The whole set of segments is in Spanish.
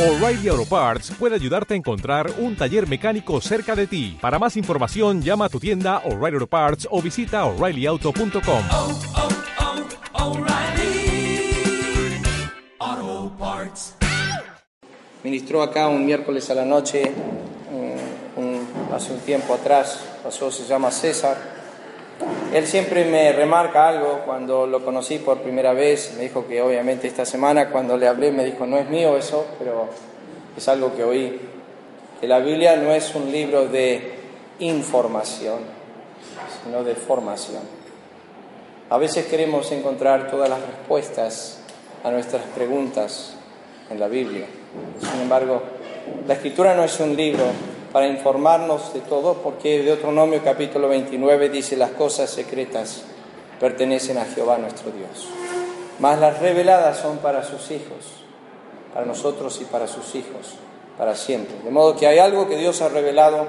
O'Reilly Auto Parts puede ayudarte a encontrar un taller mecánico cerca de ti. Para más información, llama a tu tienda O'Reilly Auto Parts o visita oreillyauto.com. oh, oh. Ministró acá un miércoles a la noche, un- un- hace un tiempo atrás, pasó, se llama César. Él siempre me remarca algo cuando lo conocí por primera vez, me dijo que obviamente esta semana cuando le hablé me dijo, no es mío eso, pero es algo que oí, que la Biblia no es un libro de información, sino de formación. A veces queremos encontrar todas las respuestas a nuestras preguntas en la Biblia. Sin embargo, la escritura no es un libro para informarnos de todo, porque Deuteronomio capítulo 29 dice las cosas secretas pertenecen a Jehová nuestro Dios. Mas las reveladas son para sus hijos, para nosotros y para sus hijos, para siempre. De modo que hay algo que Dios ha revelado,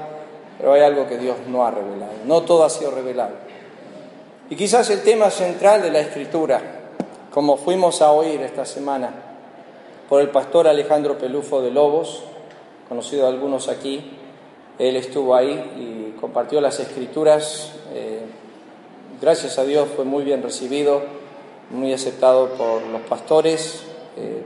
pero hay algo que Dios no ha revelado. No todo ha sido revelado. Y quizás el tema central de la escritura, como fuimos a oír esta semana por el pastor Alejandro Pelufo de Lobos, conocido a algunos aquí, él estuvo ahí y compartió las escrituras. eh, gracias a Dios fue muy bien recibido, muy aceptado por los pastores. eh,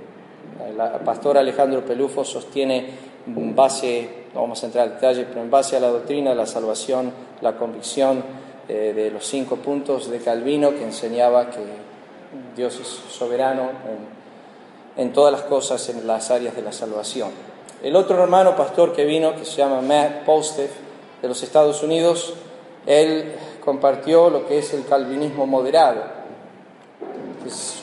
la- el pastor Alejandro Pelufo sostiene en base, vamos a entrar al detalle, pero en base a la doctrina la salvación, la convicción eh, de los cinco puntos de Calvino que enseñaba que Dios es soberano en todas las cosas en las áreas de la salvación. El otro hermano pastor que vino, que se llama Matt Postev, de los Estados Unidos, él compartió lo que es el calvinismo moderado,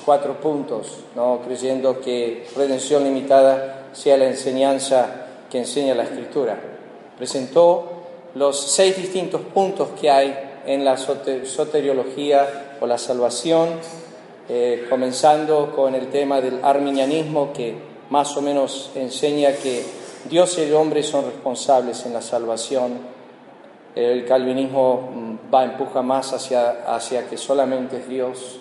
cuatro puntos, no creyendo que redención limitada sea la enseñanza que enseña la Escritura. Presentó los seis distintos puntos que hay en la sote- soteriología o la salvación, eh, comenzando con el tema del arminianismo que más o menos enseña que Dios y el hombre son responsables en la salvación. El calvinismo mm, va, empuja más hacia, hacia que solamente es Dios.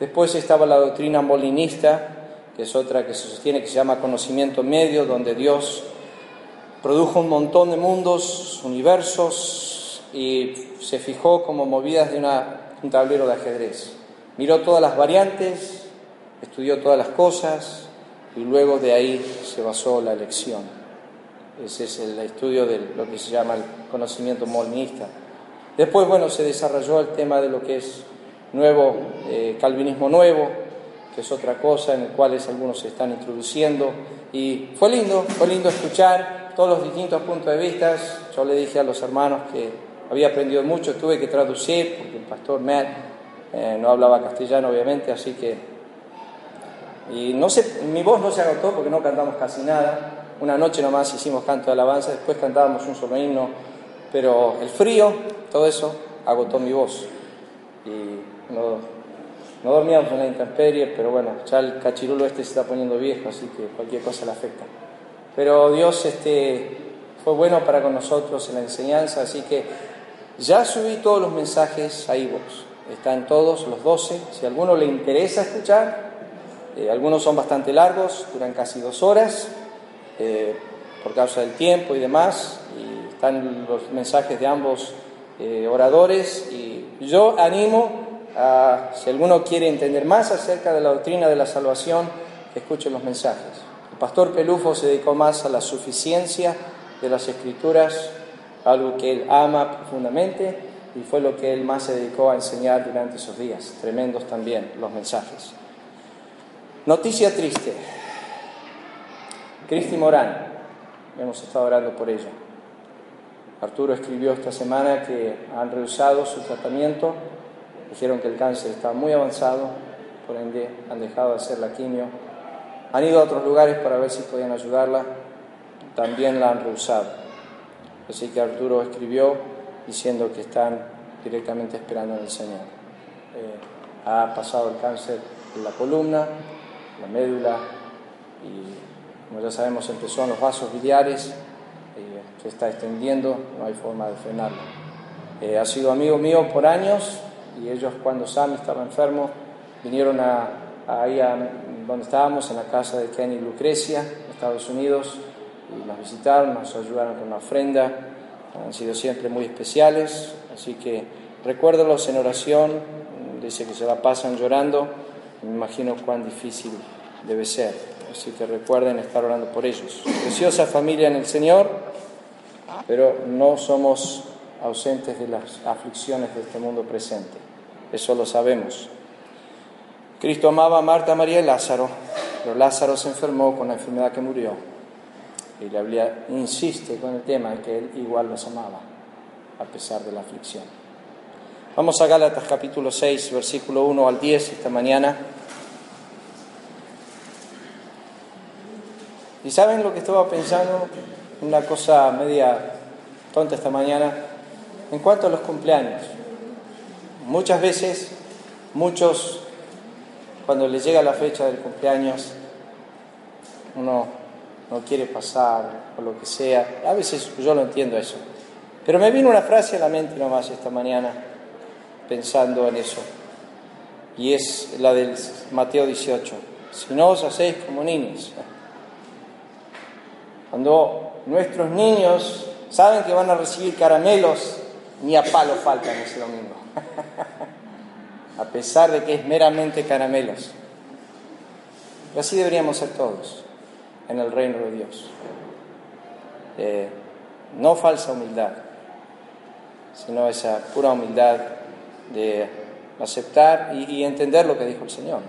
Después estaba la doctrina molinista, que es otra que se sostiene que se llama conocimiento medio, donde Dios produjo un montón de mundos, universos, y se fijó como movidas de una- un tablero de ajedrez. Miró todas las variantes, estudió todas las cosas, y luego de ahí se basó la elección. Ese es el estudio de lo que se llama el conocimiento molinista. Después, bueno, se desarrolló el tema de lo que es nuevo, eh, calvinismo nuevo, que es otra cosa en el cual algunos se están introduciendo. Y fue lindo, fue lindo escuchar todos los distintos puntos de vista. Yo le dije a los hermanos que había aprendido mucho, tuve que traducir, porque el pastor Matt eh, no hablaba castellano, obviamente, así que y no sé, mi voz no se agotó porque no cantamos casi nada. Una noche nomás hicimos canto de alabanza, después cantábamos un solo himno, pero el frío, todo eso, agotó mi voz. Y no, no dormíamos en la intemperie, pero bueno, ya el cachirulo este se está poniendo viejo, así que cualquier cosa le afecta. Pero Dios este, fue bueno para con nosotros en la enseñanza, así que ya subí todos los mensajes a iVoox. Están todos los 12. Si a alguno le interesa escuchar, eh, algunos son bastante largos, duran casi dos horas, eh, por causa del tiempo y demás, y están los mensajes de ambos eh, oradores, y yo animo a, si alguno quiere entender más acerca de la doctrina de la salvación, que escuche los mensajes. El pastor Pelufo se dedicó más a la suficiencia de las escrituras, algo que él ama profundamente, y fue lo que él más se dedicó a enseñar durante esos días, tremendos también los mensajes. Noticia triste. Cristi Morán, hemos estado orando por ella. Arturo escribió esta semana que han rehusado su tratamiento, dijeron que el cáncer está muy avanzado, por ende han dejado de hacer la quimio. Han ido a otros lugares para ver si podían ayudarla, también la han rehusado. Así que Arturo escribió diciendo que están directamente esperando en el Señor. Eh, ha pasado el cáncer en la columna, la médula y como ya sabemos empezó en los vasos biliares, eh, se está extendiendo, no hay forma de frenarlo. Eh, ha sido amigo mío por años y ellos cuando Sam estaba enfermo vinieron a, ahí a donde estábamos, en la casa de Kenny Lucrecia, Estados Unidos y nos visitaron, nos ayudaron con una ofrenda, han sido siempre muy especiales, así que recuérdalos en oración, dice que se la pasan llorando, me imagino cuán difícil debe ser, así que recuerden estar orando por ellos. Preciosa familia en el Señor, pero no somos ausentes de las aflicciones de este mundo presente, eso lo sabemos. Cristo amaba a Marta, María y Lázaro, pero Lázaro se enfermó con la enfermedad que murió. Y la Biblia insiste con el tema de que él igual los amaba, a pesar de la aflicción. Vamos a Gálatas capítulo 6, versículo 1 al 10 esta mañana. ¿Y saben lo que estaba pensando? Una cosa media tonta esta mañana. En cuanto a los cumpleaños, muchas veces, muchos, cuando les llega la fecha del cumpleaños, uno no quiere pasar o lo que sea. A veces yo lo entiendo eso. Pero me vino una frase a la mente nomás esta mañana pensando en eso. Y es la del Mateo 18. Si no os hacéis como niños. Cuando nuestros niños saben que van a recibir caramelos, ni a palo faltan ese domingo. a pesar de que es meramente caramelos. Así deberíamos ser todos en el reino de Dios. Eh, no falsa humildad, sino esa pura humildad de aceptar y, entender lo que dijo el Señor,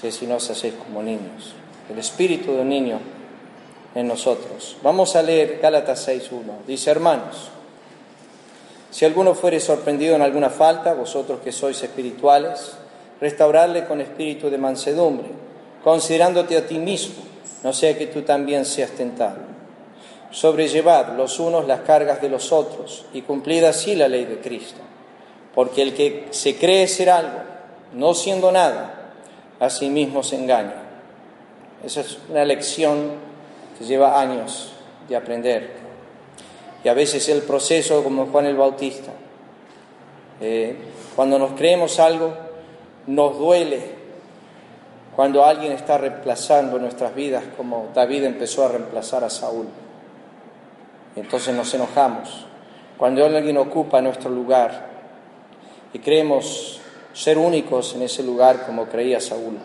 que si no se hacéis como niños, el espíritu de un niño en nosotros. Vamos a leer Gálatas 6.1. Dice, hermanos, si alguno fuere sorprendido en alguna falta, vosotros que sois espirituales, restauradle con espíritu de mansedumbre, considerándote a ti mismo, no sea que tú también seas tentado. Sobrellevad los unos las cargas de los otros y cumplid así la ley de Cristo. Porque el que se cree ser algo, no siendo nada, a sí mismo se engaña. Esa es una lección que lleva años de aprender. Y a veces el proceso, como Juan el Bautista, eh, cuando nos creemos algo, nos duele cuando alguien está reemplazando nuestras vidas, como David empezó a reemplazar a Saúl. Entonces nos enojamos. Cuando alguien ocupa nuestro lugar y creemos ser únicos en ese lugar como creía Saúl.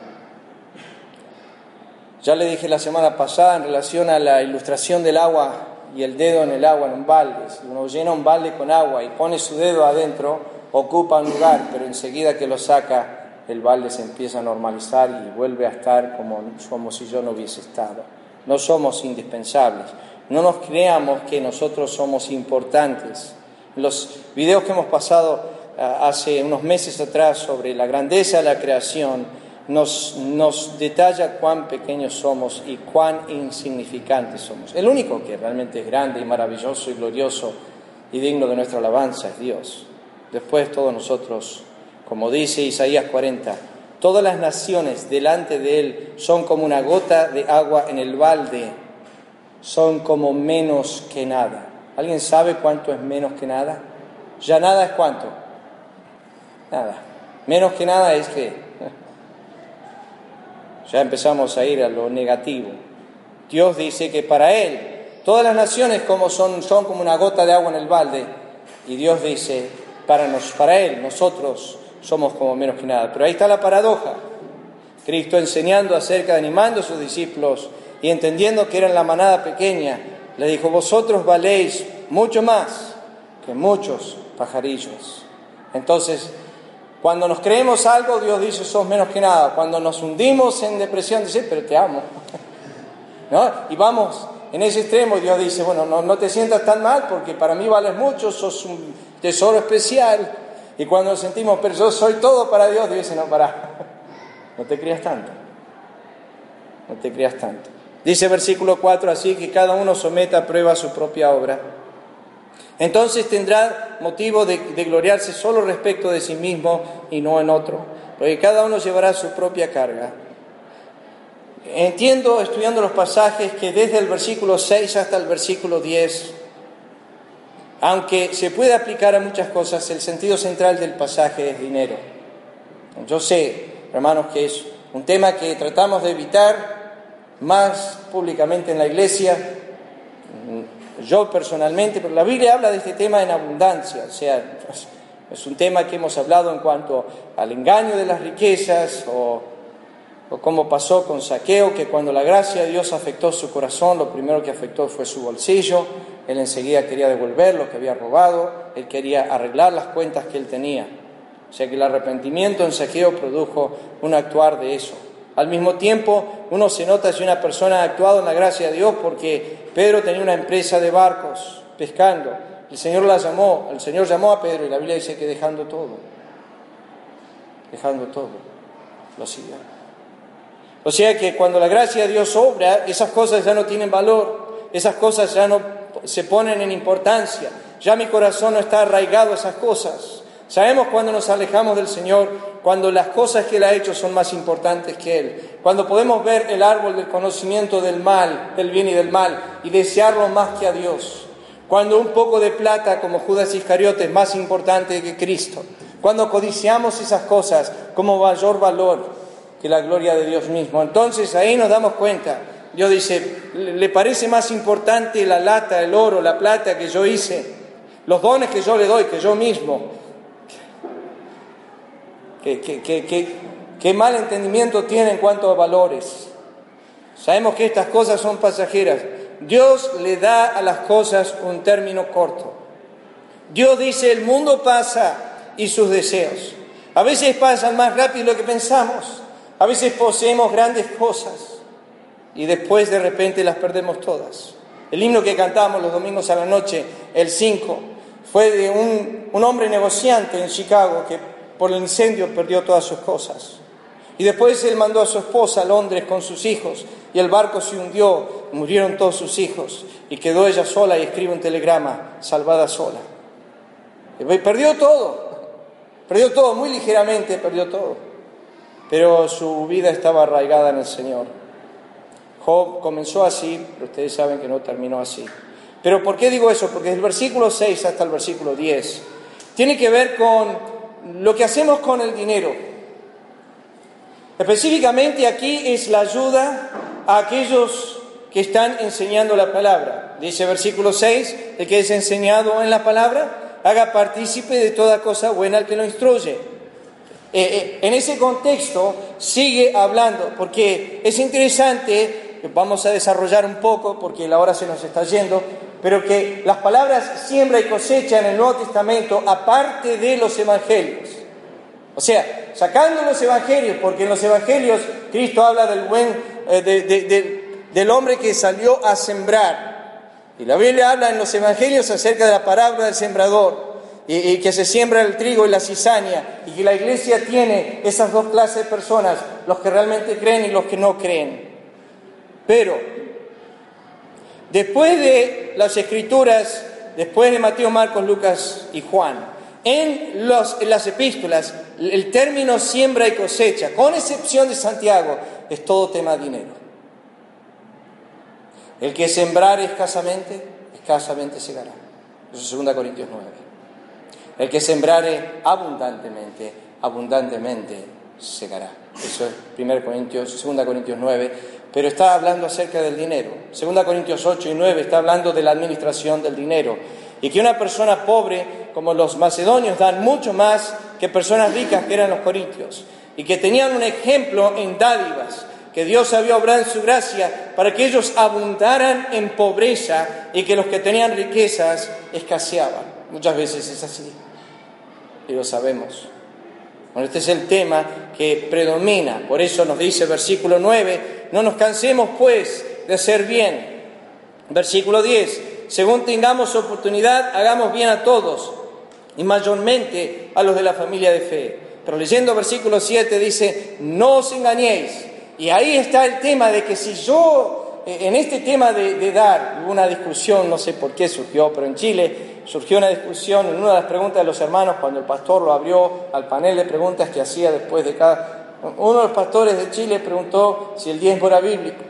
Ya le dije la semana pasada en relación a la ilustración del agua y el dedo en el agua en un balde. Si uno llena un balde con agua y pone su dedo adentro, ocupa un lugar, pero enseguida que lo saca el balde se empieza a normalizar y vuelve a estar como, como si yo no hubiese estado. No somos indispensables. No nos creamos que nosotros somos importantes. Los videos que hemos pasado hace unos meses atrás sobre la grandeza de la creación nos, nos detalla cuán pequeños somos y cuán insignificantes somos. El único que realmente es grande y maravilloso y glorioso y digno de nuestra alabanza es Dios. Después todos nosotros como dice Isaías 40, todas las naciones delante de Él son como una gota de agua en el balde, son como menos que nada. ¿Alguien sabe cuánto es menos que nada? Ya nada es cuánto. Nada. Menos que nada es que ya empezamos a ir a lo negativo. Dios dice que para Él todas las naciones como son, son como una gota de agua en el balde. Y Dios dice, para, nos, para Él, nosotros somos como menos que nada. Pero ahí está la paradoja. Cristo enseñando acerca, animando a sus discípulos y entendiendo que eran la manada pequeña, le dijo, vosotros valéis mucho más que muchos pajarillos. Entonces, cuando nos creemos algo, Dios dice, sos menos que nada. Cuando nos hundimos en depresión, dice, pero te amo. ¿No? Y vamos en ese extremo, Dios dice, bueno, no, te sientas tan mal porque para mí vales mucho, sos un tesoro especial, y cuando nos sentimos, pero yo soy todo para Dios, Dios dice, no, para, no te creas tanto, no te creas tanto. Dice versículo 4, así que cada uno someta a prueba su propia obra. Entonces tendrá motivo de, gloriarse solo respecto de sí mismo y no en otro, porque cada uno llevará su propia carga. Entiendo, estudiando los pasajes, que desde el versículo 6 hasta el versículo 10 aunque se puede aplicar a muchas cosas, el sentido central del pasaje es dinero. Yo sé, hermanos, que es un tema que tratamos de evitar más públicamente en la iglesia, yo personalmente, pero la Biblia habla de este tema en abundancia, o sea, es un tema que hemos hablado en cuanto al engaño de las riquezas o, cómo pasó con Saqueo, que cuando la gracia de Dios afectó su corazón, lo primero que afectó fue su bolsillo, él enseguida quería devolver lo que había robado, él quería arreglar las cuentas que él tenía. O sea que el arrepentimiento en Saqueo produjo un actuar de eso. Al mismo tiempo, uno se nota si una persona ha actuado en la gracia de Dios porque Pedro tenía una empresa de barcos pescando. El Señor la llamó, el Señor llamó a Pedro y la Biblia dice que dejando todo, dejando todo, lo siguió. O sea que cuando la gracia de Dios obra, esas cosas ya no tienen valor, esas cosas ya no se ponen en importancia, ya mi corazón no está arraigado a esas cosas. Sabemos cuando nos alejamos del Señor, cuando las cosas que Él ha hecho son más importantes que Él, cuando podemos ver el árbol del conocimiento del mal, del bien y del mal, y desearlo más que a Dios, cuando un poco de plata como Judas Iscariote es más importante que Cristo, cuando codiciamos esas cosas como mayor valor que la gloria de Dios mismo, entonces ahí nos damos cuenta. Dios dice, ¿le parece más importante la lata, el oro, la plata que yo hice? Los dones que yo le doy, que yo mismo, ¿Qué, mal entendimiento tiene en cuanto a valores? Sabemos que estas cosas son pasajeras. Dios le da a las cosas un término corto. Dios dice, el mundo pasa y sus deseos. A veces pasan más rápido de lo que pensamos. A veces poseemos grandes cosas y después de repente las perdemos todas. El himno que cantamos los domingos a la noche, el 5, fue de un, un hombre negociante en Chicago que por el incendio perdió todas sus cosas. Y después él mandó a su esposa a Londres con sus hijos y el barco se hundió, murieron todos sus hijos y quedó ella sola y escribe un telegrama, salvada sola. Perdió todo, perdió todo, muy ligeramente perdió todo, pero su vida estaba arraigada en el Señor. Job comenzó así, pero ustedes saben que no terminó así. Pero ¿por qué digo eso? Porque el versículo 6 hasta el versículo 10 tiene que ver con lo que hacemos con el dinero. Específicamente aquí es la ayuda a aquellos que están enseñando la palabra. Dice versículo 6, el que es enseñado en la palabra, haga partícipe de toda cosa buena al que lo instruye. Eh, eh, en ese contexto sigue hablando, porque es interesante, vamos a desarrollar un poco, porque la hora se nos está yendo, pero que las palabras siembra y cosecha en el Nuevo Testamento, aparte de los evangelios. O sea, sacando los evangelios, porque en los evangelios Cristo habla del buen, eh, del hombre que salió a sembrar. Y la Biblia habla en los evangelios acerca de la parábola del sembrador. Y, y, que se siembra el trigo y la cizaña, y que la iglesia tiene esas dos clases de personas, los que realmente creen y los que no creen. Pero Después de las escrituras, después de Mateo, Marcos, Lucas y Juan, en, las epístolas, el término siembra y cosecha, con excepción de Santiago, es todo tema de dinero. El que sembrar escasamente, escasamente segará. Eso es 2 Corintios 9. El que sembrare abundantemente, abundantemente segará. Eso es 1 Corintios, 2 Corintios 9 pero está hablando acerca del dinero. Segunda Corintios 8 y 9 está hablando de la administración del dinero. Y que una persona pobre, como los macedonios, dan mucho más que personas ricas que eran los corintios. Y que tenían un ejemplo en dádivas, que Dios había obrado en su gracia para que ellos abundaran en pobreza y que los que tenían riquezas escaseaban. Muchas veces es así. Y lo sabemos. Bueno, este es el tema que predomina. Por eso nos dice versículo 9, no nos cansemos, pues, de hacer bien. Versículo 10. Según tengamos oportunidad, hagamos bien a todos, y mayormente a los de la familia de fe. Pero leyendo versículo 7 dice, no os engañéis. Y ahí está el tema de que si yo, en este tema de, de dar, hubo una discusión, no sé por qué surgió, pero en Chile surgió una discusión en una de las preguntas de los hermanos cuando el pastor lo abrió al panel de preguntas que hacía después de cada uno de los pastores de Chile preguntó si el diezmo era bíblico.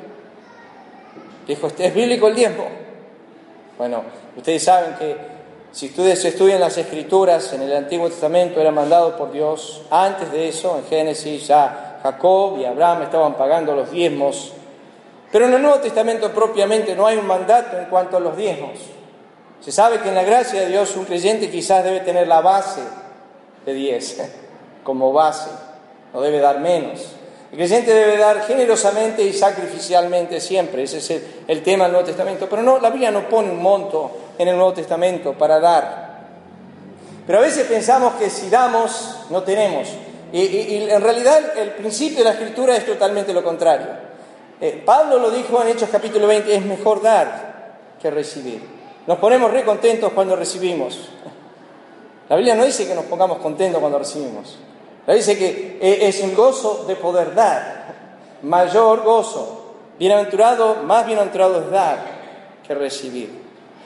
Dijo, ¿es bíblico el diezmo? Bueno, ustedes saben que si ustedes estudian las escrituras en el Antiguo Testamento, era mandado por Dios. Antes de eso, en Génesis, ya Jacob y Abraham estaban pagando los diezmos Pero en el Nuevo Testamento propiamente no hay un mandato en cuanto a los diezmos. Se sabe que en la gracia de Dios un creyente quizás debe tener la base de diez como base, no debe dar menos. El creyente debe dar generosamente y sacrificialmente siempre, ese es el, tema del Nuevo Testamento. Pero no, la Biblia no pone un monto en el Nuevo Testamento para dar. Pero a veces pensamos que si damos, no tenemos. Y en realidad el principio de la Escritura es totalmente lo contrario. Eh, Pablo lo dijo en Hechos capítulo 20, es mejor dar que recibir. Nos ponemos re contentos cuando recibimos. La Biblia no dice que nos pongamos contentos cuando recibimos. La Biblia dice que eh, es un gozo de poder dar, mayor gozo. Bienaventurado, más bienaventurado es dar que recibir.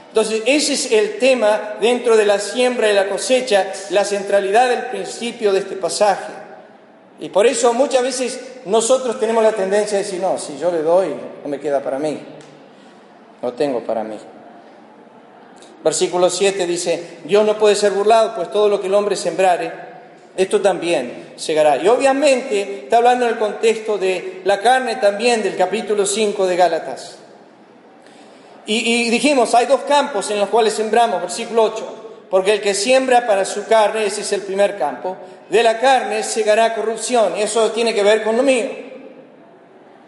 Entonces, ese es el tema dentro de la siembra y la cosecha, la centralidad del principio de este pasaje. Y por eso muchas veces nosotros tenemos la tendencia de decir, no, si yo le doy, no me queda para mí, no tengo para mí. Versículo 7 dice, Dios no puede ser burlado, pues todo lo que el hombre sembrare, esto también segará. Y obviamente está hablando en el contexto de la carne también del capítulo 5 de Gálatas. Y, y, dijimos, hay dos campos en los cuales sembramos, versículo 8, porque el que siembra para su carne, ese es el primer campo, de la carne segará corrupción, y eso tiene que ver con lo mío,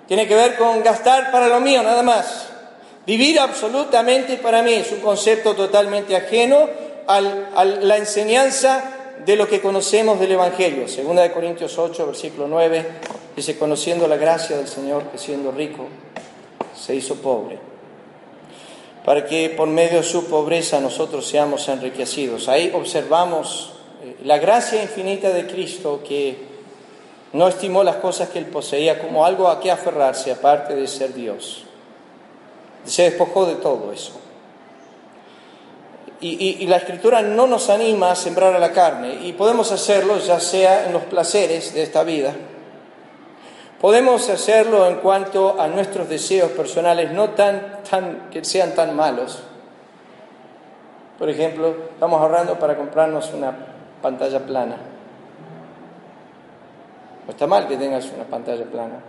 tiene que ver con gastar para lo mío nada más. Vivir absolutamente para mí es un concepto totalmente ajeno a la enseñanza de lo que conocemos del Evangelio. Segunda de Corintios 8, versículo 9, dice, conociendo la gracia del Señor, que siendo rico, se hizo pobre, para que por medio de su pobreza nosotros seamos enriquecidos. Ahí observamos la gracia infinita de Cristo que no estimó las cosas que él poseía como algo a que aferrarse, aparte de ser Dios. Se despojó de todo eso. Y, la escritura no nos anima a sembrar a la carne y podemos hacerlo ya sea en los placeres de esta vida, podemos hacerlo en cuanto a nuestros deseos personales, no tan, tan, que sean tan malos. Por ejemplo, estamos ahorrando para comprarnos una pantalla plana. No está mal que tengas una pantalla plana.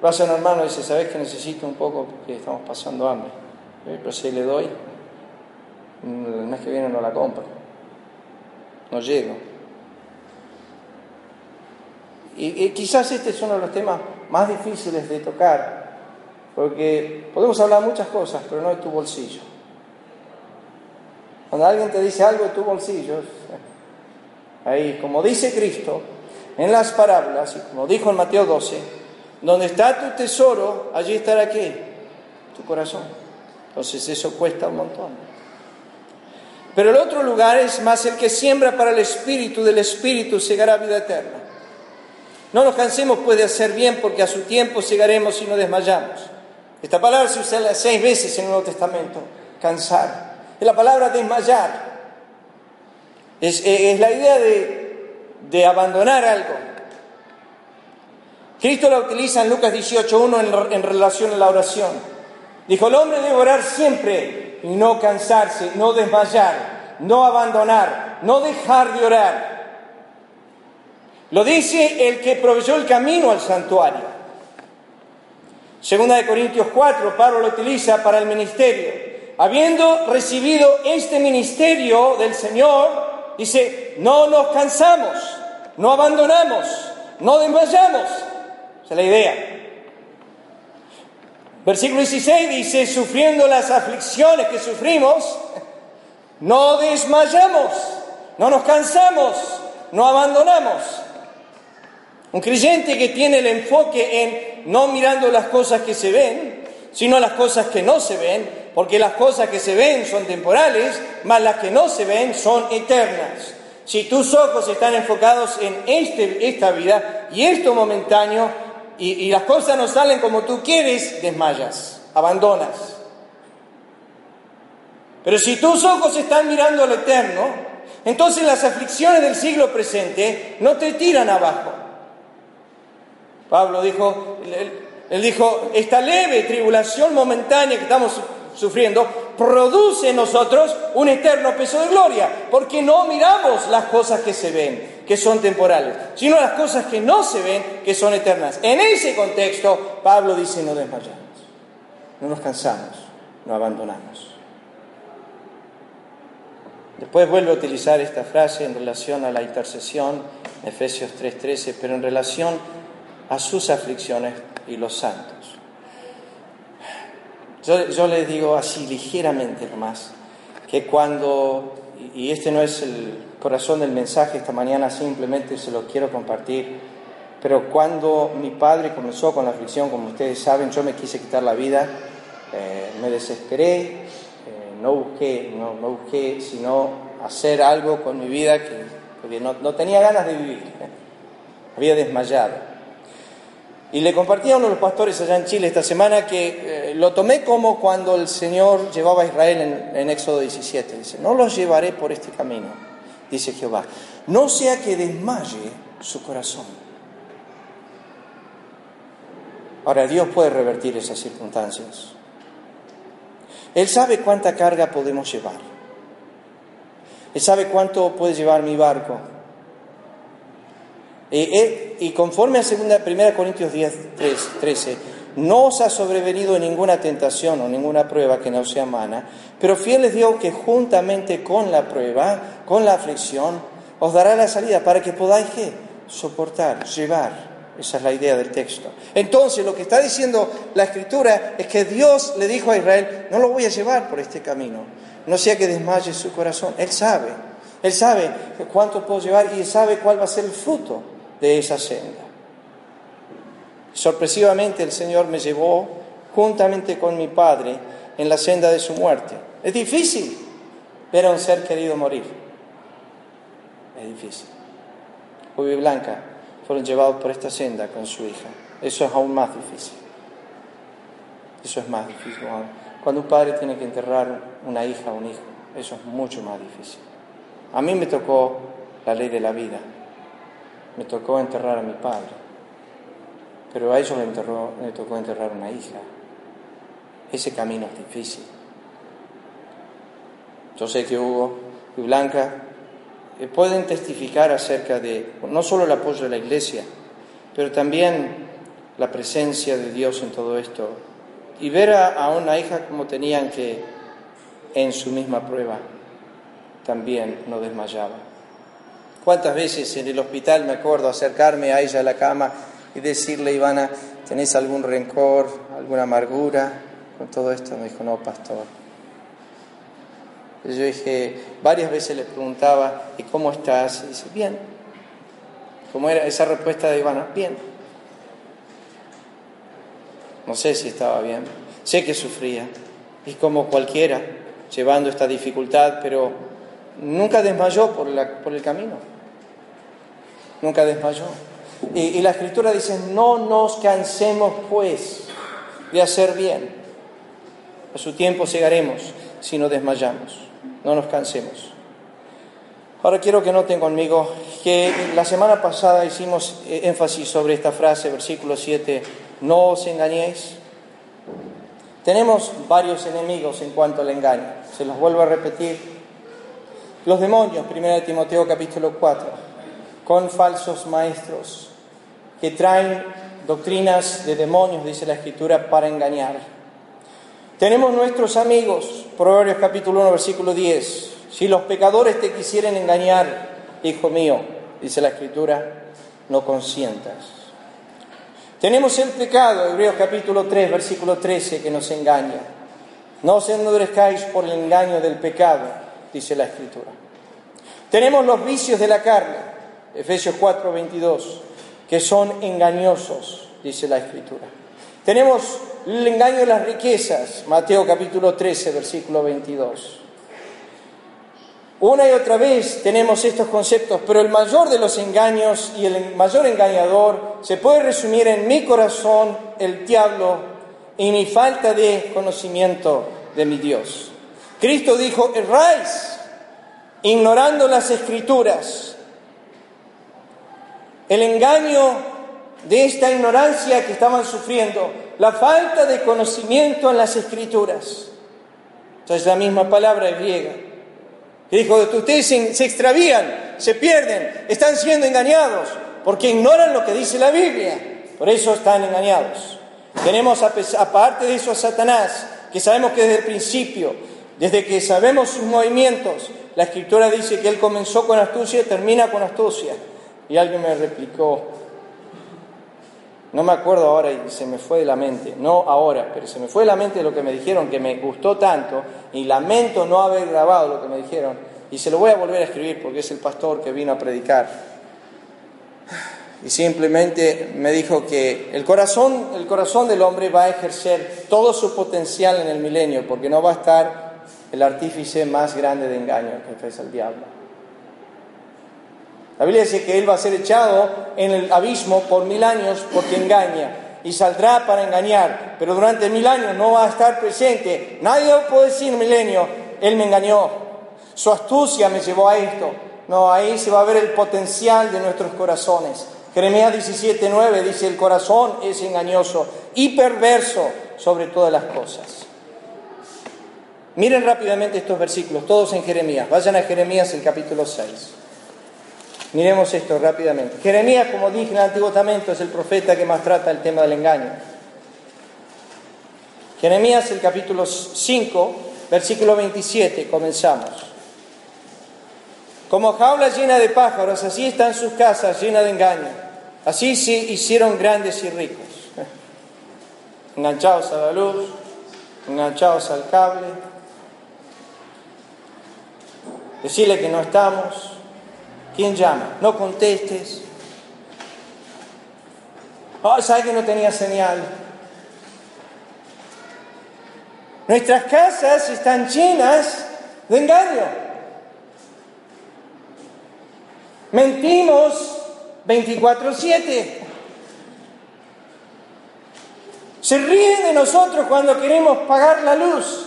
Vas a un hermano y dice, ¿sabes que necesito un poco porque estamos pasando hambre? Pero si le doy, el mes que viene no la compro. No llego. Y, quizás este es uno de los temas más difíciles de tocar, porque podemos hablar muchas cosas, pero no de tu bolsillo. Cuando alguien te dice algo de tu bolsillo, ahí, como dice Cristo en las parábolas, y como dijo en Mateo 12, donde está tu tesoro, allí estará qué? Tu corazón. Entonces eso cuesta un montón. Pero el otro lugar es más el que siembra para el Espíritu, del Espíritu segará vida eterna. No nos cansemos pues de hacer bien porque a su tiempo segaremos y no desmayamos. Esta palabra se usa seis veces en el Nuevo Testamento, cansar. Es la palabra desmayar. Es, la idea de, de, abandonar algo. Cristo la utiliza en Lucas 18.1 en, en relación a la oración. Dijo, el hombre debe orar siempre y no cansarse, no desmayar, no abandonar, no dejar de orar. Lo dice el que proveyó el camino al santuario. Segunda de Corintios 4, Pablo lo utiliza para el ministerio. Habiendo recibido este ministerio del Señor, dice, no nos cansamos, no abandonamos, no desmayamos. Esa es la idea. Versículo 16 dice, sufriendo las aflicciones que sufrimos, no desmayamos, no nos cansamos, no abandonamos. Un creyente que tiene el enfoque en no mirando las cosas que se ven, sino las cosas que no se ven, porque las cosas que se ven son temporales, más las que no se ven son eternas. Si tus ojos están enfocados en este, esta vida y esto momentáneo, y, y las cosas no salen como tú quieres, desmayas, abandonas. Pero si tus ojos están mirando al eterno, entonces las aflicciones del siglo presente no te tiran abajo. Pablo dijo, él, dijo, esta leve tribulación momentánea que estamos sufriendo produce en nosotros un eterno peso de gloria, porque no miramos las cosas que se ven, que son temporales, sino las cosas que no se ven, que son eternas. En ese contexto, Pablo dice no desmayar. no nos cansamos, no abandonamos. Después vuelve a utilizar esta frase en relación a la intercesión, Efesios 3:13, pero en relación a sus aflicciones y los santos. Yo, yo les digo así ligeramente nomás, que cuando, y este no es el corazón del mensaje esta mañana, simplemente se lo quiero compartir, pero cuando mi padre comenzó con la aflicción, como ustedes saben, yo me quise quitar la vida, eh, me desesperé, eh, no, busqué, no, busqué sino hacer algo con mi vida que, porque no tenía ganas de vivir, había desmayado. Y le compartí a uno de los pastores allá en Chile esta semana que eh, lo tomé como cuando el Señor llevaba a Israel en, Éxodo 17. Dice, no los llevaré por este camino, dice Jehová, no sea que desmaye su corazón. Ahora, Dios puede revertir esas circunstancias. Él sabe cuánta carga podemos llevar. Él sabe cuánto puede llevar mi barco. Y, y conforme a 1 Corintios 10, 13, no os ha sobrevenido ninguna tentación o ninguna prueba que no sea humana, pero fiel es Dios que juntamente con la prueba, con la aflicción, os dará la salida para que podáis soportar, llevar. Esa es la idea del texto. Entonces, lo que está diciendo la Escritura es que Dios le dijo a Israel, no lo voy a llevar por este camino, no sea que desmaye su corazón. Él sabe, Él sabe cuánto puedo llevar y sabe cuál va a ser el fruto de esa senda. Sorpresivamente el Señor me llevó juntamente con mi Padre en la senda de su muerte. Es difícil ver a un ser querido morir. Es difícil. Ubi Blanca fueron llevados por esta senda con su hija. Eso es aún más difícil. Eso es más difícil. Cuando un padre tiene que enterrar una hija o un hijo, eso es mucho más difícil. A mí me tocó la ley de la vida. Me tocó enterrar a mi padre. Pero a ellos le, enterró, le tocó enterrar una hija. Ese camino es difícil. Yo sé que Hugo y Blanca eh, pueden testificar acerca de no solo el apoyo de la iglesia, pero también la presencia de Dios en todo esto. Y ver a, a una hija como tenían que en su misma prueba también no desmayaba. ¿Cuántas veces en el hospital me acuerdo acercarme a ella a la cama y decirle, Ivana, ¿tenés algún rencor, alguna amargura con todo esto? Me dijo, no, pastor. Yo dije, varias veces le preguntaba, ¿y cómo estás? Y dice, bien. ¿Cómo era esa respuesta de Ivana? Bien. No sé si estaba bien. Sé que sufría. Y como cualquiera, llevando esta dificultad, pero nunca desmayó por, la, por el camino. Nunca desmayó. Y, la escritura dice, no nos cansemos pues de hacer bien. A su tiempo llegaremos si no desmayamos. No nos cansemos. Ahora quiero que noten conmigo que la semana pasada hicimos énfasis sobre esta frase, versículo 7, no os engañéis. Tenemos varios enemigos en cuanto al engaño. Se los vuelvo a repetir. Los demonios, 1 Timoteo capítulo 4, con falsos maestros que traen doctrinas de demonios, dice la Escritura, para engañar. Tenemos nuestros amigos, Proverbios capítulo 1, versículo 10. Si los pecadores te quisieren engañar, hijo mío, dice la Escritura, no consientas. Tenemos el pecado, Hebreos capítulo 3, versículo 13, que nos engaña. No os endurezcáis por el engaño del pecado, dice la Escritura. Tenemos los vicios de la carne, Efesios 4, 22, que son engañosos, dice la Escritura. Tenemos el engaño de las riquezas, Mateo capítulo 13, versículo 22. Una y otra vez tenemos estos conceptos, pero el mayor de los engaños y el mayor engañador se puede resumir en mi corazón, el diablo, y mi falta de conocimiento de mi Dios. Cristo dijo, erráis, ignorando las escrituras. El engaño de esta ignorancia que estaban sufriendo, la falta de conocimiento en las escrituras. Entonces la misma palabra griega y dijo, ustedes se, se extravían, se pierden, están siendo engañados, porque ignoran lo que dice la Biblia. Por eso están engañados. Tenemos aparte de eso a Satanás, que sabemos que desde el principio, desde que sabemos sus movimientos, la escritura dice que él comenzó con astucia y termina con astucia. Y alguien me replicó, no me acuerdo ahora y se me fue de la mente, no ahora, pero se me fue de la mente lo que me dijeron, que me gustó tanto y lamento no haber grabado lo que me dijeron. Y se lo voy a volver a escribir porque es el pastor que vino a predicar. Y simplemente me dijo que el corazón, el corazón del hombre va a ejercer todo su potencial en el milenio, porque no va a estar el artífice más grande de engaño que es el diablo. La Biblia dice que él va a ser echado en el abismo por mil años porque engaña y saldrá para engañar, pero durante mil años no va a estar presente. Nadie puede decir milenio, él me engañó, su astucia me llevó a esto. No, ahí se va a ver el potencial de nuestros corazones. Jeremías 17:9 dice, el corazón es engañoso y perverso sobre todas las cosas. Miren rápidamente estos versículos, todos en Jeremías. Vayan a Jeremías el capítulo 6. Miremos esto rápidamente. Jeremías, como dije en el Antiguo Testamento, es el profeta que más trata el tema del engaño. Jeremías el capítulo 5, versículo 27, comenzamos. Como jaula llena de pájaros, así están sus casas llenas de engaño. Así se hicieron grandes y ricos. Enganchados a la luz, enganchados al cable, decirle que no estamos. ¿Quién llama? No contestes. Oh, ¿sabes que no tenía señal? Nuestras casas están llenas de engaño. Mentimos 24/7. Se ríen de nosotros cuando queremos pagar la luz.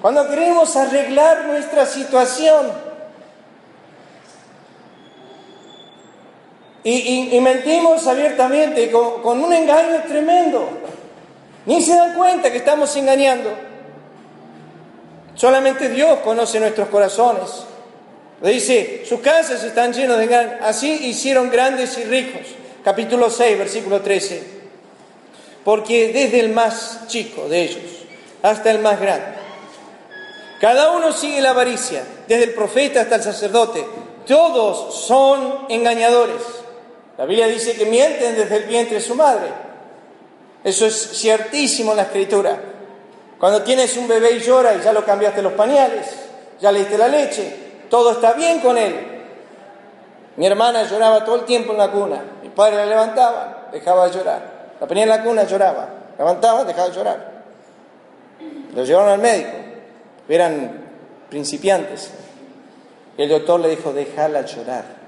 Cuando queremos arreglar nuestra situación, y, mentimos abiertamente con, con un engaño tremendo, ni se dan cuenta que estamos engañando. Solamente Dios conoce nuestros corazones. Dice, sus casas están llenas de engaño. Así hicieron grandes y ricos. Capítulo 6, versículo 13. Porque desde el más chico de ellos hasta el más grande cada uno sigue la avaricia, desde el profeta hasta el sacerdote. Todos son engañadores. La Biblia dice que mienten desde el vientre de su madre. Eso es ciertísimo en la escritura. Cuando tienes un bebé y llora y ya lo cambiaste los pañales, ya le diste la leche, todo está bien con él. Mi hermana lloraba todo el tiempo en la cuna. Mi padre la levantaba, dejaba de llorar. La ponía en la cuna, lloraba. Levantaba, dejaba de llorar. Lo llevaron al médico eran principiantes. El doctor le dijo, déjala llorar.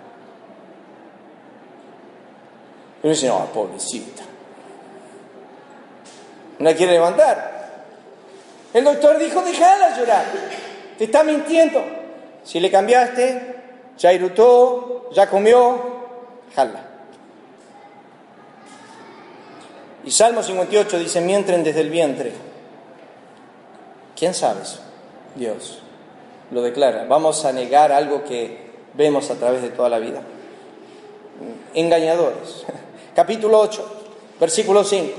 Y dice, no, pobrecita. No la quiere levantar. El doctor dijo, déjala llorar. Te está mintiendo. Si le cambiaste, ya irutó, ya comió, déjala. Y Salmo 58 dice, mientren desde el vientre. ¿Quién sabe? Dios lo declara. Vamos a negar algo que vemos a través de toda la vida. Engañadores. Capítulo 8, versículo 5.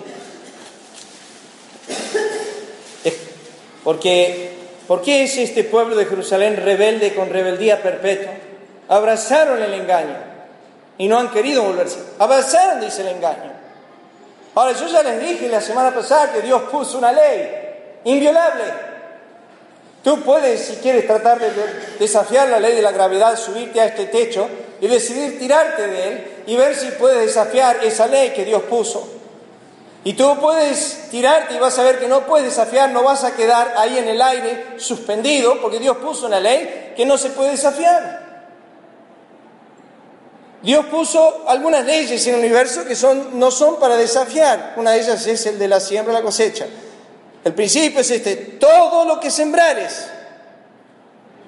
Porque, ¿Por qué es este pueblo de Jerusalén rebelde con rebeldía perpetua? Abrazaron el engaño y no han querido volverse. Abrazaron, dice el engaño. Ahora, yo ya les dije la semana pasada que Dios puso una ley inviolable Tú puedes, si quieres tratar de desafiar la ley de la gravedad, subirte a este techo y decidir tirarte de él y ver si puedes desafiar esa ley que Dios puso. Y tú puedes tirarte y vas a ver que no puedes desafiar, no vas a quedar ahí en el aire suspendido, porque Dios puso una ley que no se puede desafiar. Dios puso algunas leyes en el universo que son, no son para desafiar. Una de ellas es el de la siembra y la cosecha. El principio es este, todo lo que sembrares,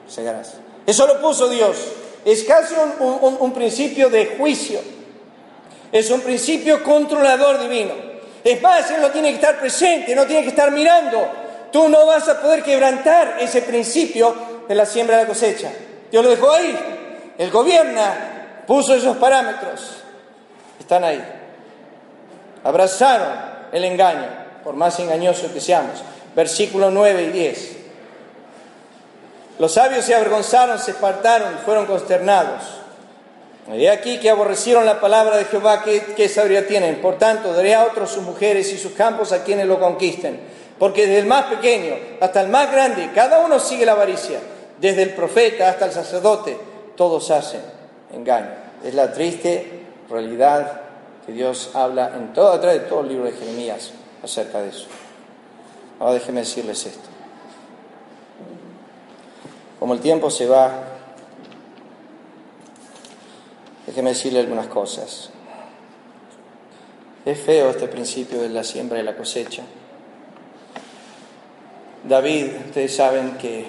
segarás. Eso lo puso Dios. Es casi un, principio de juicio. Es un principio controlador divino. Es más, Él no tiene que estar presente, no tiene que estar mirando. Tú no vas a poder quebrantar ese principio de la siembra de la cosecha. Dios lo dejó ahí. Él gobierna, puso esos parámetros. Están ahí. Abrazaron el engaño, por más engañoso que seamos. Versículos 9 y 10. Los sabios se avergonzaron, se espartaron y fueron consternados. De aquí que aborrecieron la palabra de Jehová, ¿qué, qué sabiduría tienen? Por tanto, daré a otros sus mujeres y sus campos a quienes lo conquisten. Porque desde el más pequeño hasta el más grande, cada uno sigue la avaricia. Desde el profeta hasta el sacerdote, todos hacen engaño. Es la triste realidad que Dios habla en todo, a través de todo el libro de Jeremías acerca de eso. Ahora déjenme decirles esto. Como el tiempo se va, déjenme decirle algunas cosas. Es feo este principio de la siembra y la cosecha. David, ustedes saben que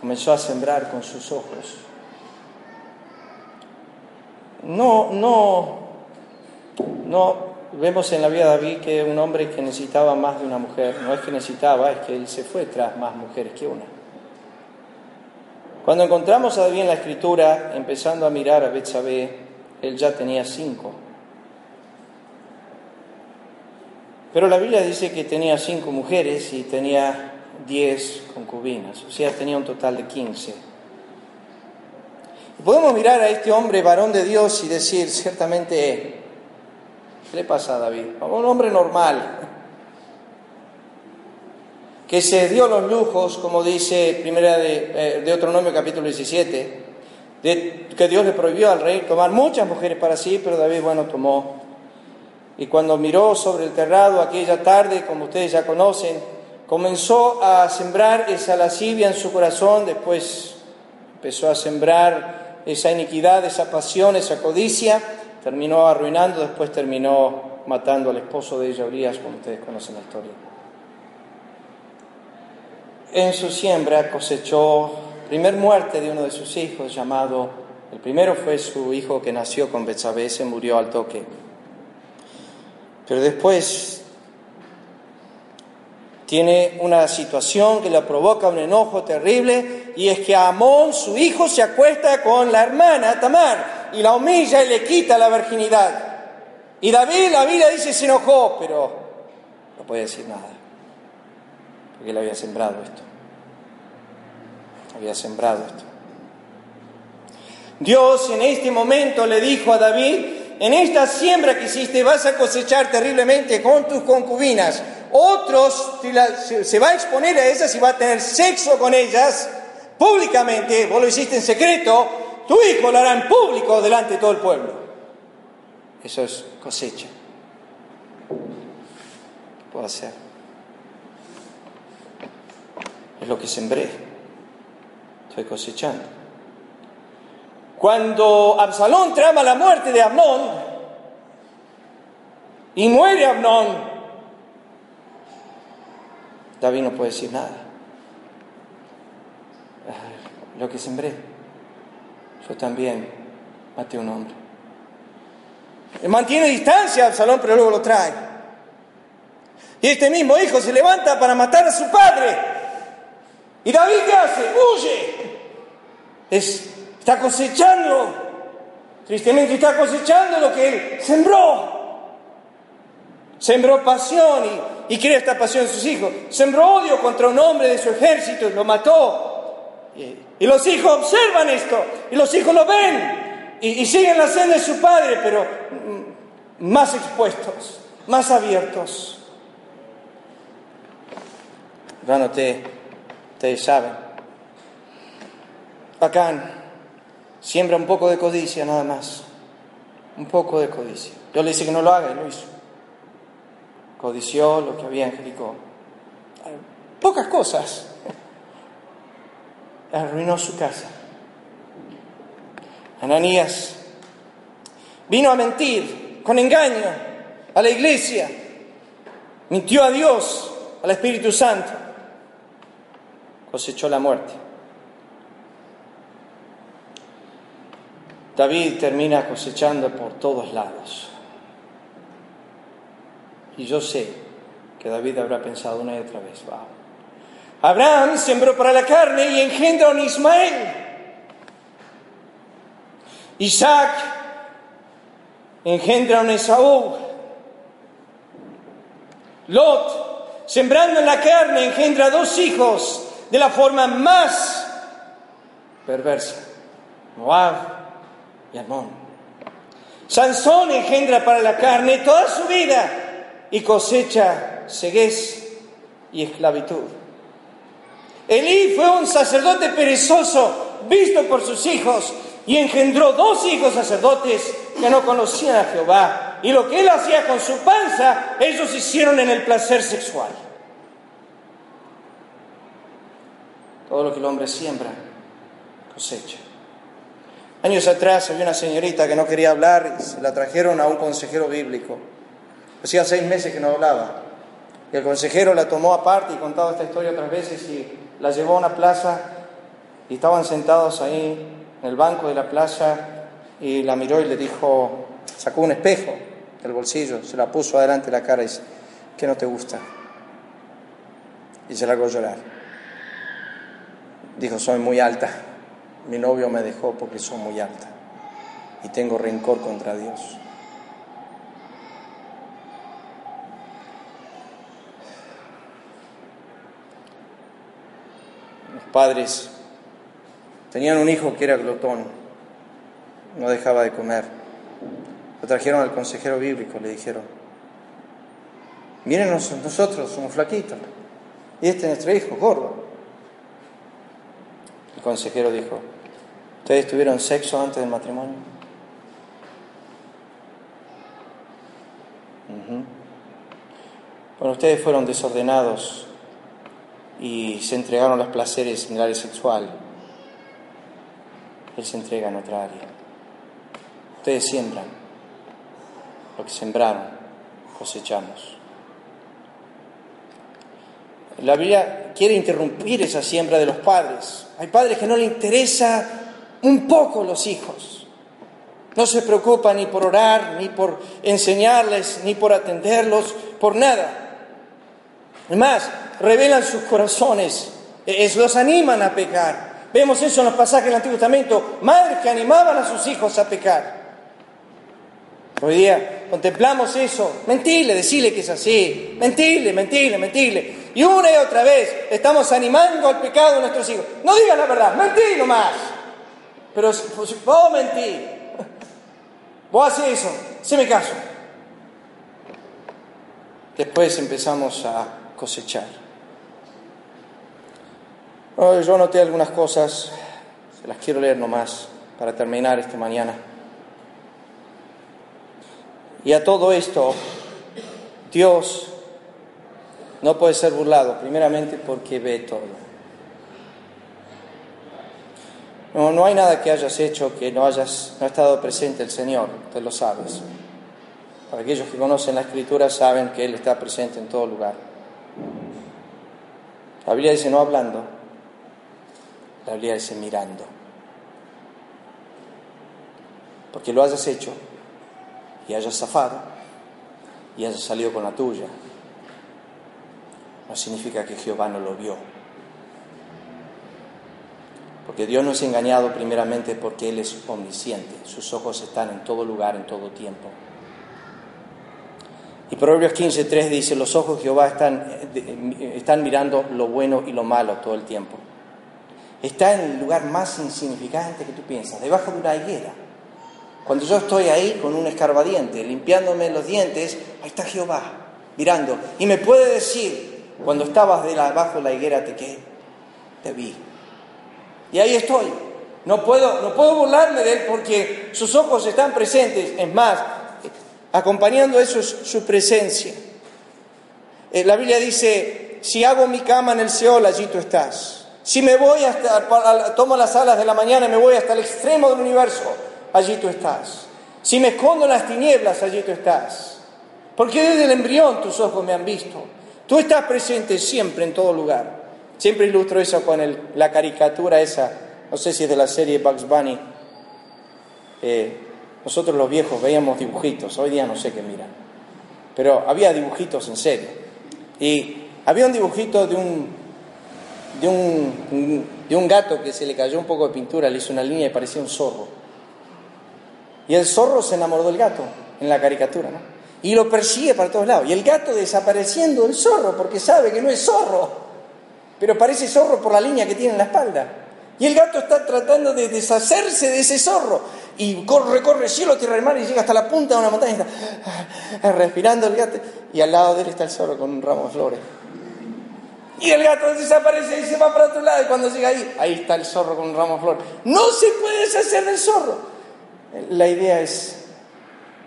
comenzó a sembrar con sus ojos. No, no, no vemos en la vida de David que un hombre que necesitaba más de una mujer, no es que necesitaba, es que él se fue tras más mujeres que una. Cuando encontramos a David en la escritura, empezando a mirar a Betsabé, él ya tenía cinco. Pero la Biblia dice que tenía cinco mujeres y tenía diez concubinas, o sea, tenía un total de quince. Podemos mirar a este hombre, varón de Dios, y decir, ciertamente, ¿qué le pasa a David? Un hombre normal, que se dio los lujos, como dice primera de eh, Deuteronomio capítulo 17, de, que Dios le prohibió al rey tomar muchas mujeres para sí, pero David, bueno, tomó. Y cuando miró sobre el terrado aquella tarde, como ustedes ya conocen, comenzó a sembrar esa lascivia en su corazón, después empezó a sembrar esa iniquidad, esa pasión, esa codicia, terminó arruinando, después terminó matando al esposo de ella, Urias, como ustedes conocen la historia en su siembra cosechó primer muerte de uno de sus hijos llamado, el primero fue su hijo que nació con Betsabé, se murió al toque. Pero después tiene una situación que le provoca un enojo terrible y es que Amón, su hijo, se acuesta con la hermana Tamar y la humilla y le quita la virginidad. Y David, la Biblia dice, se enojó, pero no puede decir nada porque él había sembrado esto. Había sembrado esto. Dios en este momento le dijo a David, en esta siembra que hiciste vas a cosechar terriblemente con tus concubinas. Otros se va a exponer a ellas y va a tener sexo con ellas públicamente. Vos lo hiciste en secreto, tu hijo lo hará en público delante de todo el pueblo. Eso es cosecha. ¿Qué puedo hacer? Es lo que sembré, estoy cosechando. Cuando Absalón trama la muerte de Amnón y muere Amnón, David no puede decir nada. Lo que sembré, yo también maté a un hombre. Mantiene distancia Absalón, pero luego lo trae. Y este mismo hijo se levanta para matar a su padre. ¿Y David qué hace? Huye. está cosechando, tristemente está cosechando lo que él sembró. Sembró pasión y, y crea esta pasión en sus hijos. Sembró odio contra un hombre de su ejército y lo mató. Y, los hijos observan esto y los hijos lo ven y, siguen la senda de su padre, pero mm, más expuestos, más abiertos. Gánate Ustedes saben. Acán siembra un poco de codicia nada más. Un poco de codicia. Yo le dije que no lo haga y lo hizo. Codició lo que había en Jericó. Pocas cosas. Arruinó su casa. Ananías vino a mentir con engaño a la iglesia. Mintió a Dios, al Espíritu Santo cosechó la muerte. David termina cosechando por todos lados. Y yo sé que David habrá pensado una y otra vez. Abraham sembró para la carne y engendró un Ismael. Isaac engendra un Esaú. Lot, sembrando en la carne, engendra dos hijos de la forma más perversa, Moab y Amón. Sansón engendra para la carne toda su vida y cosecha ceguez y esclavitud. Elí fue un sacerdote perezoso, visto por sus hijos, y engendró dos hijos sacerdotes que no conocían a Jehová. Y lo que él hacía con su panza, ellos hicieron en el placer sexual. Todo lo que el hombre siembra, cosecha. Años atrás había una señorita que no quería hablar y se la trajeron a un consejero bíblico. Hacía seis meses que no hablaba. Y el consejero la tomó aparte y contaba esta historia otras veces y la llevó a una plaza y estaban sentados ahí en el banco de la plaza y la miró y le dijo, sacó un espejo del bolsillo, se la puso adelante de la cara y dice, ¿qué no te gusta? Y se largó a llorar. Dijo, soy muy alta. Mi novio me dejó porque soy muy alta y tengo rencor contra Dios. Los padres Tenían un hijo que era glotón, no dejaba de comer. Lo trajeron al consejero bíblico, le dijeron, miren nosotros, somos flaquitos, y este es nuestro hijo, gordo. El consejero dijo, ¿ustedes tuvieron sexo antes del matrimonio? Bueno, ustedes fueron desordenados y se entregaron los placeres en el área sexual. Él se entrega en otra área. Ustedes siembran lo que sembraron, cosechamos. La Biblia quiere interrumpir esa siembra de los padres. Hay padres que no le interesa un poco los hijos. No se preocupan ni por orar, ni por enseñarles, ni por atenderlos, por nada. Además, revelan sus corazones, es, los animan a pecar. Vemos eso en los pasajes del Antiguo Testamento, madres que animaban a sus hijos a pecar. Hoy día contemplamos eso, mentirle, decirle que es así, mentirle, mentirle, mentirle. Y una y otra vez estamos animando al pecado de nuestros hijos. No digan la verdad, mentí nomás. Pero vos mentí, vos haces eso, se me caso. Después empezamos a cosechar yo noté algunas cosas, se las quiero leer nomás para terminar esta mañana. Y a todo esto, Dios no puede ser burlado, primeramente porque ve todo. No, no hay nada que hayas hecho que no hayas no estado presente el Señor, tú lo sabes. Para aquellos que conocen la Escritura saben que Él está presente en todo lugar. La Biblia dice no hablando, la Biblia dice mirando. Porque lo hayas hecho y hayas zafado y hayas salido con la tuya, no significa que Jehová no lo vio. Porque Dios no es engañado primeramente porque Él es omnisciente. Sus ojos están en todo lugar, en todo tiempo. Y Proverbios 15.3 dice, los ojos de Jehová están, están mirando lo bueno y lo malo todo el tiempo está en el lugar más insignificante que tú piensas, debajo de una higuera. Cuando yo estoy ahí con un escarbadiente, limpiándome los dientes, ahí está Jehová, mirando. Y me puede decir, cuando estabas debajo de la higuera, te qué, te vi. Y ahí estoy. No puedo, no puedo burlarme de él porque sus ojos están presentes. Es más, acompañando eso es su presencia. Eh, la Biblia dice, si hago mi cama en el Seol, allí tú estás. Si me voy hasta, tomo las alas de la mañana y me voy hasta el extremo del universo, allí tú estás. Si me escondo en las tinieblas, allí tú estás. Porque desde el embrión tus ojos me han visto. Tú estás presente siempre en todo lugar. Siempre ilustro eso con la caricatura esa, no sé si es de la serie Bugs Bunny. Eh, nosotros los viejos veíamos dibujitos, hoy día no sé qué miran. Pero había dibujitos en serio. Y había un dibujito de un de un, de un gato que se le cayó un poco de pintura, le hizo una línea y parecía un zorro. Y el zorro se enamoró del gato en la caricatura, ¿no? Y lo persigue para todos lados. Y el gato desapareciendo el zorro, porque sabe que no es zorro, pero parece zorro por la línea que tiene en la espalda. Y el gato está tratando de deshacerse de ese zorro. Y corre, corre cielo, tierra y mar y llega hasta la punta de una montaña y está respirando el gato. Y al lado de él está el zorro con un ramo de flores. Y el gato desaparece y se va para otro lado. Y cuando llega ahí, ahí está el zorro con un ramo de flores. No se puede deshacer del zorro. La idea es,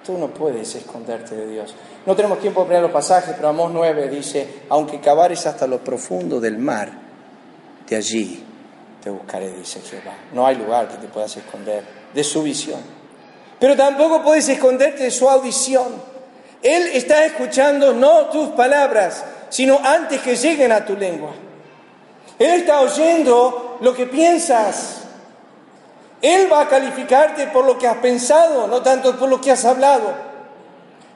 tú no puedes esconderte de Dios. No tenemos tiempo para los pasajes, pero Amós 9 dice, aunque cavares hasta lo profundo del mar, de allí te buscaré, dice Jehová. No hay lugar que te puedas esconder de su visión. Pero tampoco puedes esconderte de su audición. Él está escuchando no tus palabras, sino antes que lleguen a tu lengua. Él está oyendo lo que piensas. Él va a calificarte por lo que has pensado, no tanto por lo que has hablado.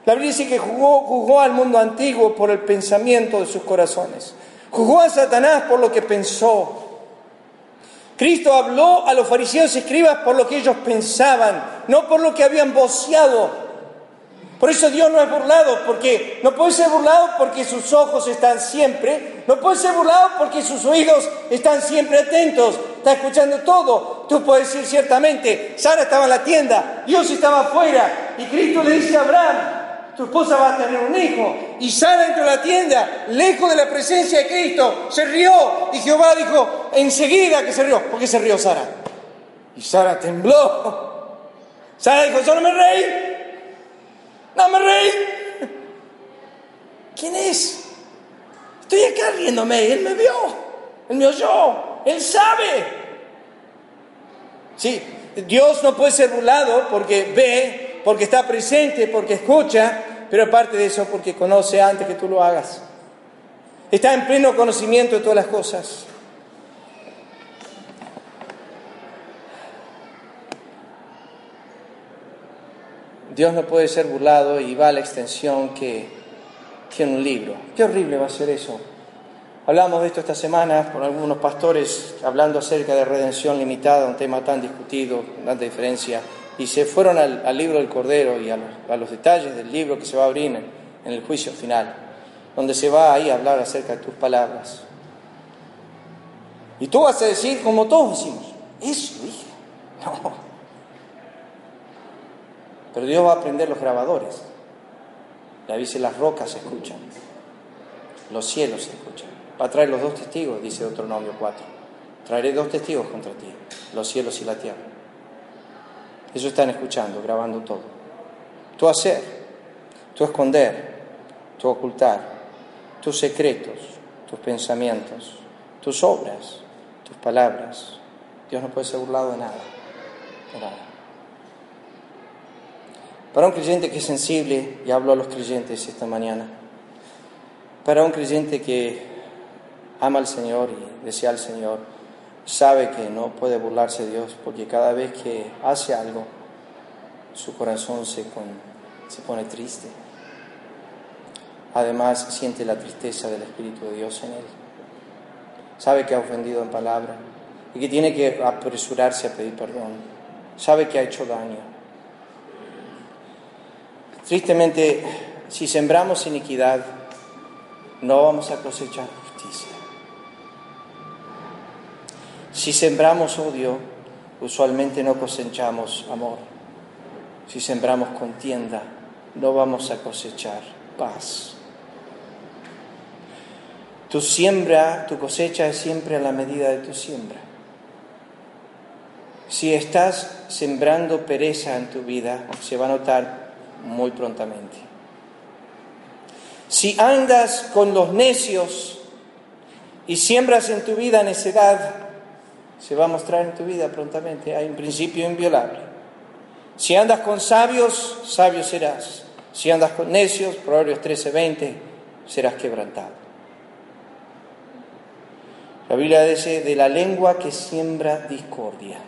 La Biblia dice que jugó, al mundo antiguo por el pensamiento de sus corazones. Jugó a Satanás por lo que pensó. Cristo habló a los fariseos y escribas por lo que ellos pensaban, no por lo que habían voceado. Por eso Dios no es burlado, porque no puede ser burlado porque sus ojos están siempre, no puede ser burlado porque sus oídos están siempre atentos, está escuchando todo. Tú puedes decir ciertamente, Sara estaba en la tienda, Dios estaba afuera, y Cristo le dice a Abraham, tu esposa va a tener un hijo. Y Sara entró a la tienda, lejos de la presencia de Cristo, se rió. Y Jehová dijo, enseguida que se rió. ¿Por qué se rió Sara? Y Sara tembló. Sara dijo, yo no me reí. No me reí. ¿Quién es? Estoy acá riéndome. Él me vio. Él me oyó. Él sabe. Sí, Dios no puede ser burlado porque ve, porque está presente, porque escucha, pero aparte de eso, porque conoce antes que tú lo hagas. Está en pleno conocimiento de todas las cosas. Dios no puede ser burlado y va a la extensión que tiene un libro. Qué horrible va a ser eso. Hablamos de esto esta semana con algunos pastores hablando acerca de redención limitada, un tema tan discutido, tanta diferencia, y se fueron al, libro del Cordero y a los, detalles del libro que se va a abrir en, en el juicio final, donde se va ahí a hablar acerca de tus palabras. Y tú vas a decir, como todos decimos, eso dije. No. Pero Dios va a prender los grabadores. La dice, las rocas se escuchan, los cielos se escuchan. Va a traer los dos testigos, dice Deuteronomio 4. Traeré dos testigos contra ti, los cielos y la tierra. Ellos están escuchando, grabando todo. Tu hacer, tu esconder, tu ocultar, tus secretos, tus pensamientos, tus obras, tus palabras. Dios no puede ser burlado de nada. De nada. Para un creyente que es sensible, y hablo a los creyentes esta mañana, para un creyente que ama al Señor y desea al Señor, sabe que no puede burlarse de Dios porque cada vez que hace algo, su corazón se, se pone triste. Además, siente la tristeza del Espíritu de Dios en él. Sabe que ha ofendido en palabra y que tiene que apresurarse a pedir perdón. Sabe que ha hecho daño Tristemente, si sembramos iniquidad, no vamos a cosechar justicia. Si sembramos odio, usualmente no cosechamos amor. Si sembramos contienda, no vamos a cosechar paz. Tu siembra, tu cosecha es siempre a la medida de tu siembra. Si estás sembrando pereza en tu vida, se va a notar muy prontamente. Si andas con los necios y siembras en tu vida necedad, se va a mostrar en tu vida prontamente. Hay un principio inviolable. Si andas con sabios, sabio serás. Si andas con necios, Proverbios 13:20, serás quebrantado. La Biblia dice de la lengua que siembra discordia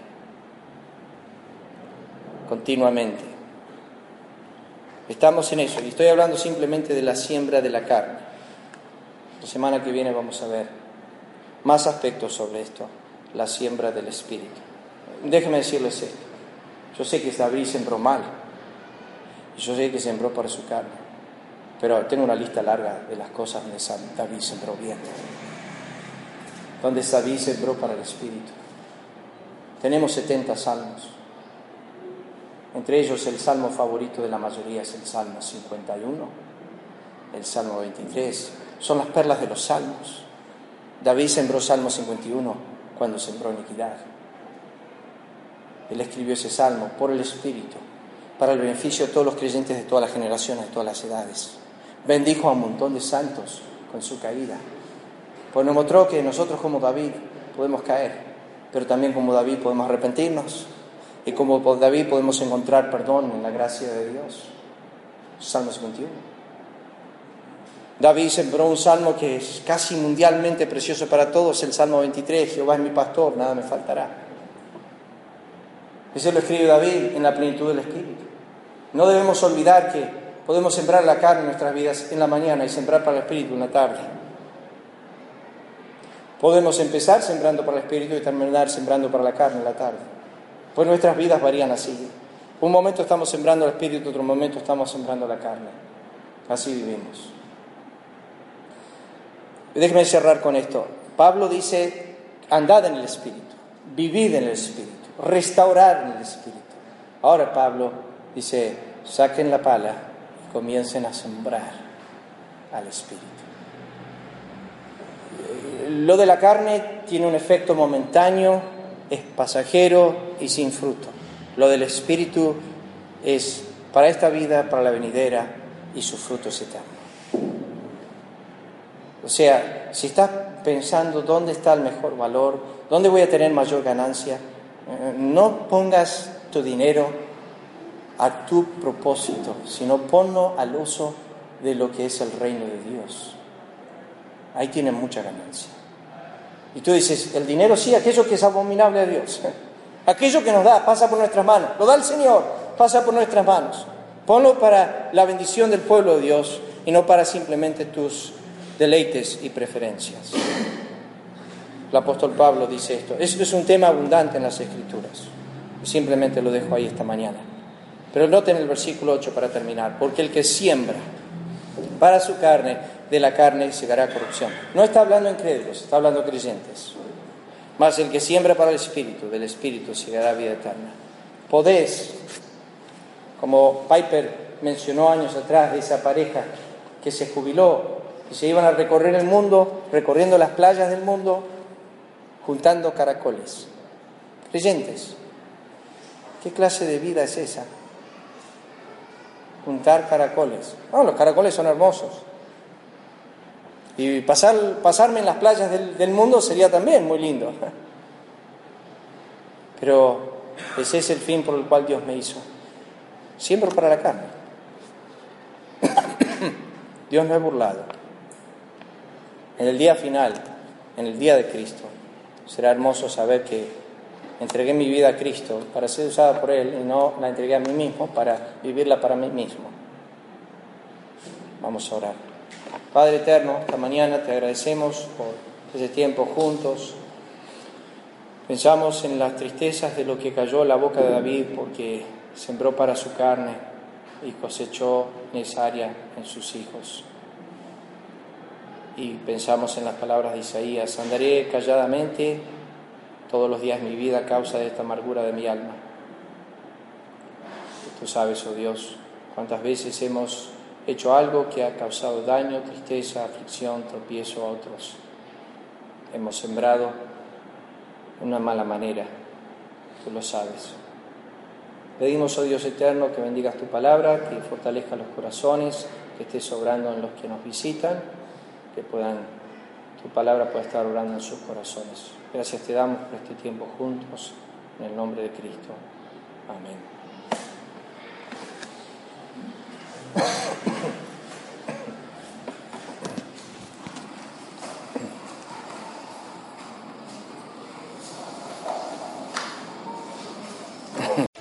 continuamente. Estamos en eso y estoy hablando simplemente de la siembra de la carne. La semana que viene vamos a ver más aspectos sobre esto, la siembra del espíritu. Déjenme decirles esto. Yo sé que David sembró mal yo sé que sembró para su carne. Pero tengo una lista larga de las cosas donde David sembró bien. Donde David sembró para el Espíritu. Tenemos 70 salmos. Entre ellos el salmo favorito de la mayoría es el Salmo 51, el Salmo 23. Son las perlas de los salmos. David sembró Salmo 51 cuando sembró iniquidad. Él escribió ese salmo por el Espíritu, para el beneficio de todos los creyentes de todas las generaciones, de todas las edades. Bendijo a un montón de santos con su caída. Pues nos mostró que nosotros como David podemos caer, pero también como David podemos arrepentirnos y como David podemos encontrar perdón en la gracia de Dios. Salmo 51. David sembró un salmo que es casi mundialmente precioso para todos, el Salmo 23, Jehová es mi pastor, nada me faltará. Eso lo escribe David en la plenitud del Espíritu. No debemos olvidar que podemos sembrar la carne en nuestras vidas en la mañana y sembrar para el Espíritu en la tarde. Podemos empezar sembrando para el Espíritu y terminar sembrando para la carne en la tarde. Pues nuestras vidas varían así. Un momento estamos sembrando el Espíritu, otro momento estamos sembrando la carne. Así vivimos. Déjeme cerrar con esto. Pablo dice, andad en el Espíritu, vivid en el Espíritu, restaurar en el Espíritu. Ahora Pablo dice, saquen la pala y comiencen a sembrar al Espíritu. Lo de la carne tiene un efecto momentáneo, es pasajero y sin fruto. Lo del Espíritu es para esta vida, para la venidera y su fruto es eterno. O sea, si estás pensando dónde está el mejor valor, dónde voy a tener mayor ganancia, eh, no pongas tu dinero a tu propósito, sino ponlo al uso de lo que es el reino de Dios. Ahí tienes mucha ganancia. Y tú dices, el dinero sí, aquello que es abominable a Dios, aquello que nos da, pasa por nuestras manos, lo da el Señor, pasa por nuestras manos. Ponlo para la bendición del pueblo de Dios y no para simplemente tus deleites y preferencias. El apóstol Pablo dice esto. Esto es un tema abundante en las Escrituras. Simplemente lo dejo ahí esta mañana. Pero noten el versículo 8 para terminar. Porque el que siembra para su carne, de la carne segará corrupción. No está hablando incrédulos, está hablando creyentes. Mas el que siembra para el Espíritu, del Espíritu segará vida eterna. Podés, como Piper mencionó años atrás de esa pareja que se jubiló y se iban a recorrer el mundo, recorriendo las playas del mundo, juntando caracoles. Creyentes, ¿qué clase de vida es esa? Juntar caracoles. No, los caracoles son hermosos. Y pasar, pasarme en las playas del, del mundo sería también muy lindo. Pero ese es el fin por el cual Dios me hizo. Siembro para la carne. Dios no es burlado. En el día final, en el día de Cristo, será hermoso saber que entregué mi vida a Cristo para ser usada por Él y no la entregué a mí mismo para vivirla para mí mismo. Vamos a orar. Padre eterno, esta mañana te agradecemos por ese tiempo juntos. Pensamos en las tristezas de lo que cayó en la boca de David porque sembró para su carne y cosechó necesaria en sus hijos y pensamos en las palabras de Isaías, andaré calladamente todos los días de mi vida a causa de esta amargura de mi alma. Tú sabes, oh Dios, cuántas veces hemos hecho algo que ha causado daño, tristeza, aflicción, tropiezo a otros. Hemos sembrado una mala manera, tú lo sabes. Pedimos, oh Dios eterno, que bendigas tu palabra, que fortalezca los corazones, que estés sobrando en los que nos visitan que puedan, tu palabra pueda estar orando en sus corazones. Gracias te damos por este tiempo juntos, en el nombre de Cristo. Amén.